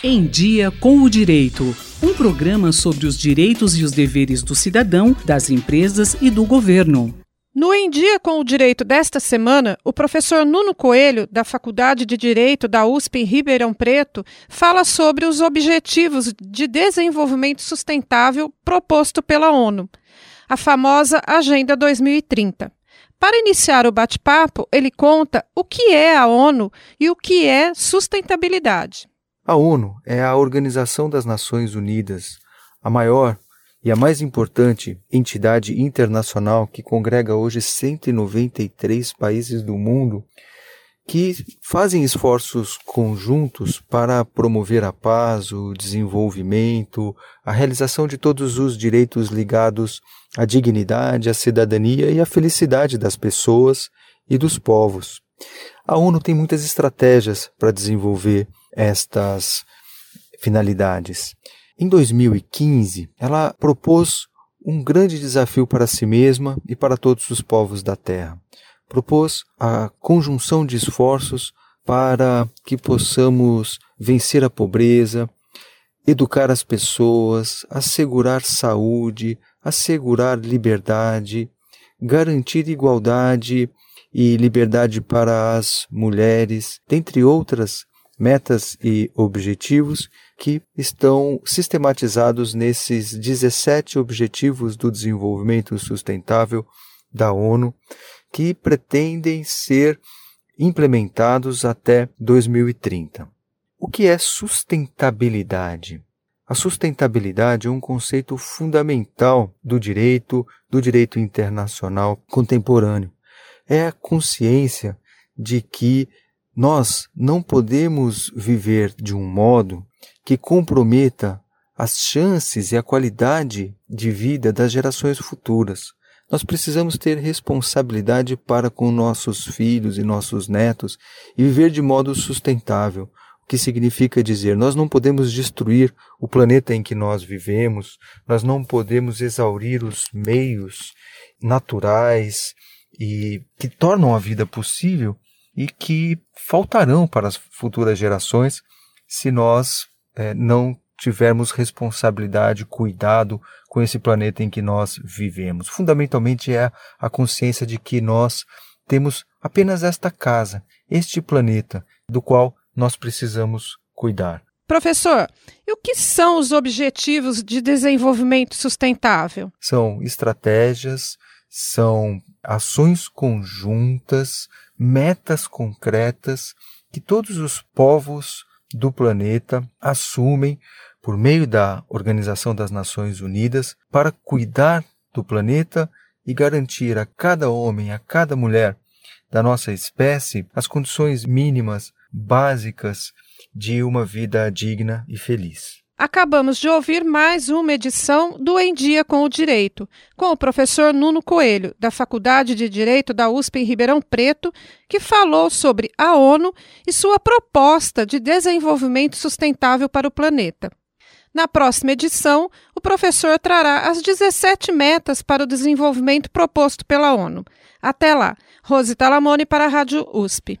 Em Dia com o Direito. Um programa sobre os direitos e os deveres do cidadão, das empresas e do governo. No Em Dia com o Direito desta semana, o professor Nuno Coelho, da Faculdade de Direito da USP em Ribeirão Preto, fala sobre os Objetivos de Desenvolvimento Sustentável proposto pela ONU, a famosa Agenda 2030. Para iniciar o bate-papo, ele conta o que é a ONU e o que é sustentabilidade. A ONU é a Organização das Nações Unidas, a maior e a mais importante entidade internacional que congrega hoje 193 países do mundo que fazem esforços conjuntos para promover a paz, o desenvolvimento, a realização de todos os direitos ligados à dignidade, à cidadania e à felicidade das pessoas e dos povos. A ONU tem muitas estratégias para desenvolver estas finalidades. Em 2015, ela propôs um grande desafio para si mesma e para todos os povos da Terra. Propôs a conjunção de esforços para que possamos vencer a pobreza, educar as pessoas, assegurar saúde, assegurar liberdade, garantir igualdade e liberdade para as mulheres, dentre outras metas e objetivos que estão sistematizados nesses 17 Objetivos do Desenvolvimento Sustentável da ONU, que pretendem ser implementados até 2030. O que é sustentabilidade? A sustentabilidade é um conceito fundamental do direito, do direito internacional contemporâneo. É a consciência de que nós não podemos viver de um modo que comprometa as chances e a qualidade de vida das gerações futuras. Nós precisamos ter responsabilidade para com nossos filhos e nossos netos e viver de modo sustentável, o que significa dizer nós não podemos destruir o planeta em que nós vivemos, nós não podemos exaurir os meios naturais e que tornam a vida possível e que faltarão para as futuras gerações se nós é, não tivermos responsabilidade, cuidado com esse planeta em que nós vivemos. Fundamentalmente é a consciência de que nós temos apenas esta casa, este planeta, do qual nós precisamos cuidar. Professor, e o que são os Objetivos de Desenvolvimento Sustentável? São estratégias, são ações conjuntas, metas concretas que todos os povos do planeta assumem por meio da Organização das Nações Unidas para cuidar do planeta e garantir a cada homem, a cada mulher da nossa espécie as condições mínimas, básicas de uma vida digna e feliz. Acabamos de ouvir mais uma edição do Em Dia com o Direito, com o professor Nuno Coelho, da Faculdade de Direito da USP em Ribeirão Preto, que falou sobre a ONU e sua proposta de desenvolvimento sustentável para o planeta. Na próxima edição, o professor trará as 17 metas para o desenvolvimento proposto pela ONU. Até lá, Rose Talamone para a Rádio USP.